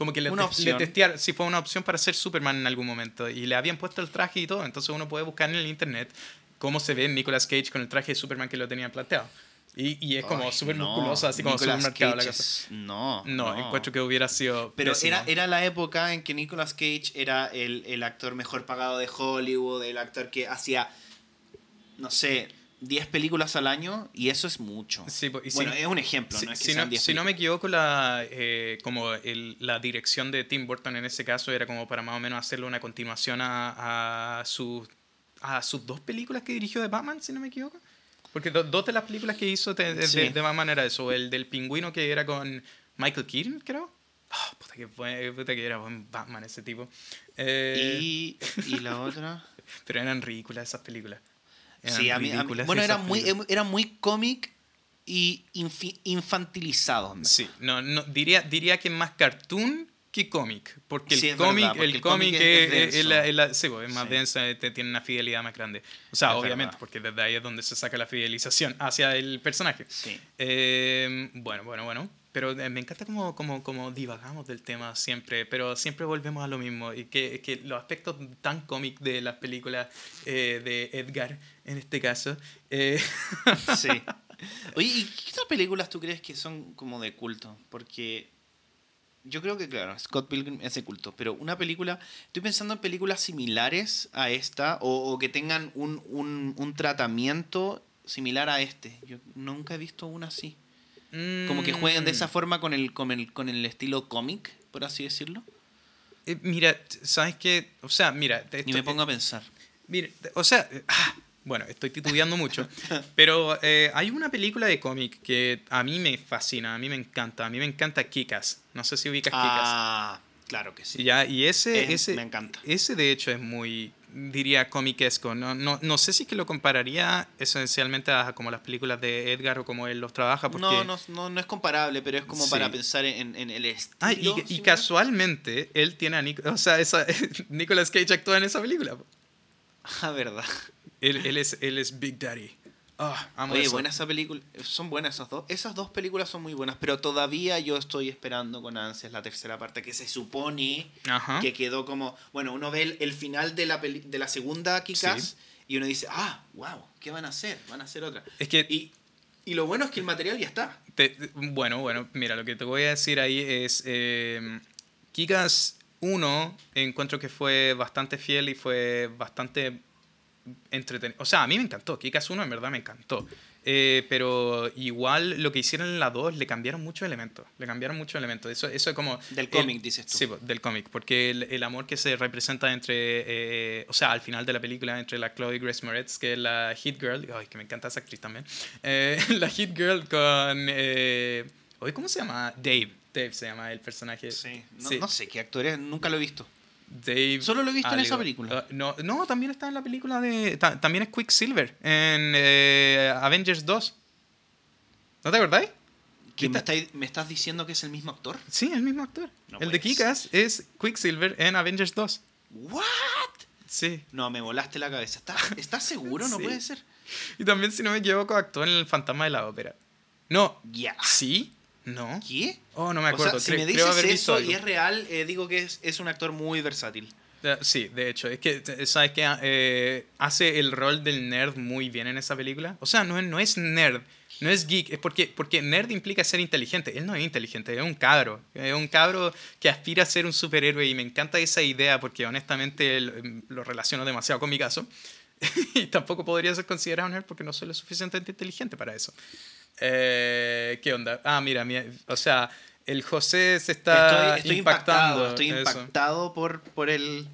Como que le, Una te- le opción. testearon, si fue una opción para ser Superman en algún momento. Y le habían puesto el traje y todo. Entonces uno puede buscar en el internet cómo se ve Nicolas Cage con el traje de Superman que lo tenía planteado. Y, y es como súper no, musculoso, así como Nicolas súper marcado la cosa. No, No, encuentro que hubiera sido. Pero era, era la época en que Nicolas Cage era el, el actor mejor pagado de Hollywood, el actor que hacía, no sé, 10 películas al año y eso es mucho. Sí, po- y si- bueno, es un ejemplo, Si, no es que si no, 10 si no me equivoco, la, eh, como el- la dirección de Tim Burton en ese caso era como para más o menos hacerle una continuación a, a, sus, a sus dos películas que dirigió de Batman, si no me equivoco. Porque do- dos de las películas que hizo de, de- Sí. de- de Batman era eso. El del pingüino que era con Michael Keaton, creo. Ah, puta, que buen- puta que era buen Batman ese tipo. Eh, Y, y la otra... Pero eran ridículas esas películas. Eran sí, a mí, a mí- bueno, era muy, películas. era muy cómic y infi- infantilizado. Sí, no, no, diría, diría que más cartoon que cómic, porque Sí, el cómic, el cómic es, la- es la- sí, pues, es más Sí. densa, eh, tiene una fidelidad más grande. O sea, obviamente, verdad. porque desde ahí es donde se saca la fidelización hacia el personaje. Sí. Eh, bueno, bueno, bueno. Pero eh, me encanta como, como, como divagamos del tema siempre, pero siempre volvemos a lo mismo. Y que, que los aspectos tan cómic de las películas eh, de Edgar, en este caso, eh, Sí. Oye, ¿y qué otras películas tú crees que son como de culto? Porque yo creo que, claro, Scott Pilgrim es de culto, pero una película, estoy pensando en películas similares a esta o, o que tengan un, un, un tratamiento similar a este. Yo nunca he visto una así. Como que jueguen de esa Mm. forma con el, con el, con el estilo cómic, por así decirlo. Eh, mira, ¿sabes qué? O sea, mira. Esto- me pongo a pensar. Mira, o sea, ah, bueno, estoy titubeando mucho, pero eh, hay una película de cómic que a mí me fascina, a mí me encanta, a mí me encanta Kikas. No sé si ubicas Kikas. Ah, claro que sí. Ya, y ese, Es- ese, me encanta. ese de hecho es muy, diría, comiquesco. No, no, no sé si es que lo compararía esencialmente a como las películas de Edgar o como él los trabaja, porque... No, no, no, no es comparable, pero es como Sí. para pensar en, en el estilo. Ah, y, y casualmente él tiene a Nic- o sea, esa, Nicolas Cage actúa en esa película. Ah, verdad. Él, él, es, él es Big Daddy. Ah, amo Oye, eso. buena esa película. Son buenas esas dos. Esas dos películas son muy buenas, pero todavía yo estoy esperando con ansias la tercera parte, que se supone Ajá. que quedó como. Bueno, uno ve el, el final de la, peli- de la segunda Kikas Sí. y uno dice, ah, wow, ¿qué van a hacer? Van a hacer otra. Es que Y, y lo bueno es que el material ya está. Te- bueno, bueno, mira, lo que te voy a decir ahí es. Eh, Kikas 1 encuentro que fue bastante fiel y fue bastante entretenido. O sea, a mí me encantó. Kikas 1 en verdad me encantó. Eh, pero igual lo que hicieron en la 2 le cambiaron muchos elementos. Le cambiaron muchos elementos. Eso, eso es como. Del el- cómic, dices tú. Sí, po, del cómic. Porque el, el amor que se representa entre. eh, o sea, al final de la película, entre la Chloe Grace Moretz, que es la Hit Girl. Ay, que me encanta esa actriz también. eh, la Hit Girl con. Eh, ¿cómo se llama? Dave. Dave se llama el personaje. Sí. No, Sí. no sé qué actor es, nunca lo he visto. Dave. Solo lo he visto en esa película. Ah, no, no, también está en la película de. ta- también es Quicksilver en eh, Avengers 2. ¿No te acordáis? ¿Que me, Está- estáis- ¿Me estás diciendo que es el mismo actor? Sí, el mismo actor. No el de Kikas es Quicksilver en Avengers 2. ¿What? Sí. No, me volaste la cabeza. ¿Estás, ¿estás seguro? No Sí. puede ser. Y también, si no me equivoco, actuó en El Fantasma de la Ópera. No. Ya. ¿Sí? ¿No? ¿Qué? Oh, no me O acuerdo. sea, si me dices eso y es real, eh, digo que es, es un actor muy versátil. Eh, Sí, de hecho, es que, te- ¿sabes qué? Eh, hace el rol del nerd muy bien en esa película. O sea, no, es- no es nerd, no es geek, es porque, porque nerd implica ser inteligente. Él no es inteligente, es un cabro. Es un cabro que aspira a ser un superhéroe y me encanta esa idea porque honestamente el- lo relaciono demasiado con mi caso. y tampoco podría ser considerado nerd porque no soy lo suficientemente inteligente para eso. Eh, ¿Qué onda? Ah, mira, mi- o sea, el José se está estoy estoy impactando. impactado, estoy eso. impactado por, por el,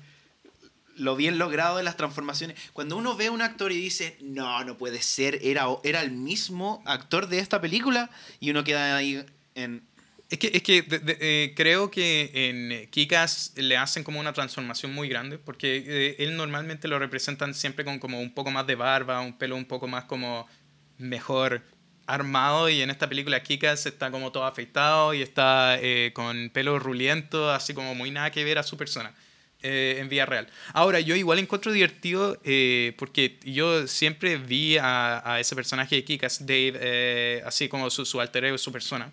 lo bien logrado de las transformaciones. Cuando uno ve a un actor y dice, no, no puede ser, era, era el mismo actor de esta película, y uno queda ahí en... Es que, es que de- de- eh, creo que en Kikas le hacen como una transformación muy grande, porque eh, él normalmente lo representan siempre con como un poco más de barba, un pelo un poco más como mejor armado, y en esta película Kikas está como todo afeitado y está eh, con pelo ruliento, así como muy nada que ver a su persona. eh, en vida real. Ahora, yo igual encuentro divertido eh, porque yo siempre vi a, a ese personaje de Kikas, Dave, eh, así como su, su alter ego, su persona.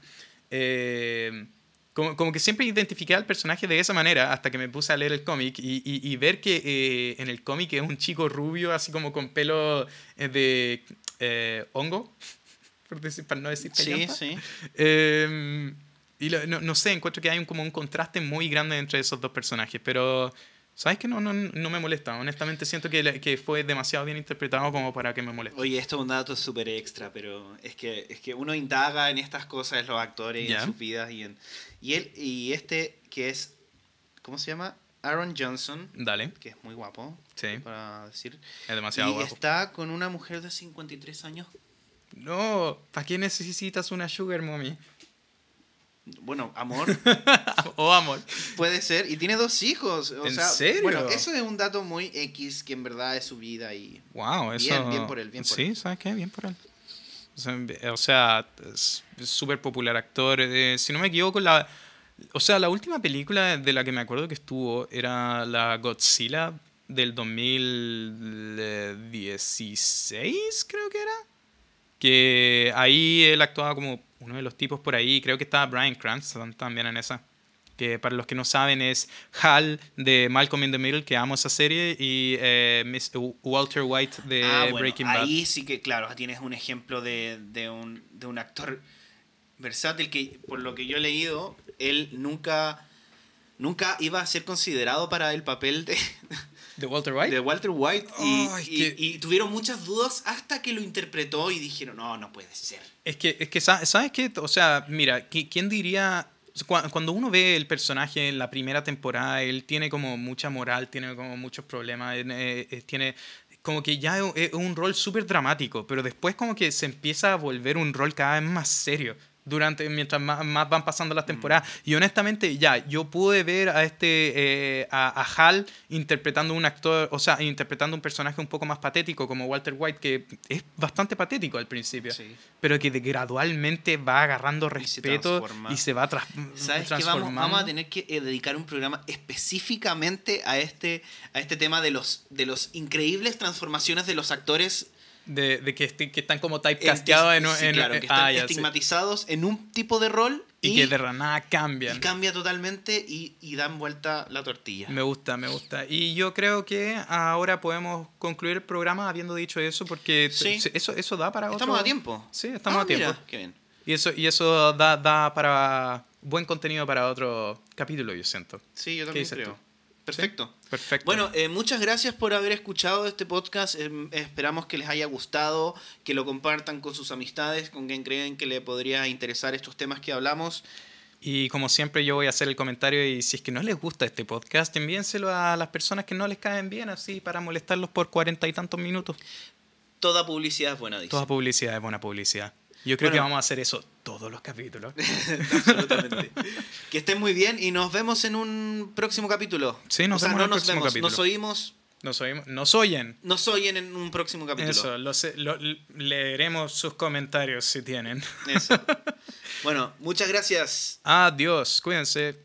Eh, Como, como que siempre identifiqué al personaje de esa manera hasta que me puse a leer el cómic y, y, y ver que eh, en el cómic es un chico rubio, así como con pelo de hongo, por decir, para no decir Sí, pellanta. sí. Eh, y lo- no, no sé, encuentro que hay un, como un contraste muy grande entre esos dos personajes, pero ¿sabes que no, no, no me molesta? Honestamente siento que, que fue demasiado bien interpretado como para que me moleste. Oye, esto es un dato súper extra, pero es que, es que uno indaga en estas cosas, en los actores, y Ya. en sus vidas. Y, en, y él y este, que es, ¿cómo se llama? Aaron Johnson, Dale, que es muy guapo, sí, para decir. es demasiado y guapo. está con una mujer de 53 años. No, ¿para qué necesitas una sugar mommy? Bueno, amor, o amor. puede ser. Y tiene dos hijos. O ¿En sea, serio? Bueno, eso es un dato muy X, que en verdad es su vida y... Wow, eso... Bien, bien por él, bien por sí, él. ¿sabes qué? Bien por él. O sea, súper popular actor. eh, si no me equivoco, la... O sea, la última película de la que me acuerdo que estuvo era la Godzilla del 2016, creo que era. Que ahí él actuaba como uno de los tipos por ahí. Creo que estaba Brian Cranston también en esa. Que para los que no saben es Hal de Malcolm in the Middle, que amo esa serie, y eh, Miss- Walter White de Ah, bueno, Breaking Bad. ahí sí que, claro, tienes un ejemplo de, de un, de un actor versátil que, por lo que yo he leído, él nunca, nunca iba a ser considerado para el papel de, ¿De Walter White? de Walter White y, y- que- y tuvieron muchas dudas hasta que lo interpretó y dijeron, no, no puede ser. Es que, es que sa- ¿sabes qué? O sea, mira, qui- ¿quién diría? Cu- Cuando uno ve el personaje en la primera temporada, él tiene como mucha moral, tiene como muchos problemas, eh, eh, tiene como que ya es un rol súper dramático, pero después como que se empieza a volver un rol cada vez más serio durante mientras más, más van pasando las temporadas y honestamente ya yo pude ver a este eh, a, a Hal interpretando un actor o sea interpretando un personaje un poco más patético como Walter White que es bastante patético al principio Sí. pero que gradualmente va agarrando Y se respeto y se va tras- ¿Sabes que vamos, transformando. vamos a tener que eh, dedicar un programa específicamente a este, a este tema de los, de los increíbles transformaciones de los actores de, de que, esti- que están como typecasteados en, sí, en- claro, en- que están ah, ya, sí. estigmatizados en un tipo de rol y, y, que de la nada cambian y cambia totalmente y, y dan vuelta la tortilla. me gusta me gusta y yo creo que ahora podemos concluir el programa habiendo dicho eso porque Sí. eso eso da para Estamos otro- a tiempo. sí estamos Ah, a tiempo mira, qué bien. y eso y eso da, da para buen contenido para otro capítulo yo siento Sí, yo ¿Qué también creo. tú? Perfecto. perfecto Bueno, eh, muchas gracias por haber escuchado este podcast. Em, esperamos que les haya gustado, que lo compartan con sus amistades, con quien creen que le podría interesar estos temas que hablamos. Y como siempre yo voy a hacer el comentario y si es que no les gusta este podcast, envíenselo a las personas que no les caen bien, así para molestarlos por cuarenta y tantos minutos. Toda publicidad es buena, dice. Toda publicidad es buena publicidad. Yo creo Bueno. que vamos a hacer eso todos los capítulos. Absolutamente. que estén muy bien y nos vemos en un próximo capítulo. Sí, nos O sea, vemos no en nos próximo vemos, capítulo. Nos oímos, Nos, oímos- nos oyen. nos oyen en un próximo capítulo. Eso, lo- leeremos sus comentarios si tienen. Eso. Bueno, muchas gracias. Adiós, cuídense.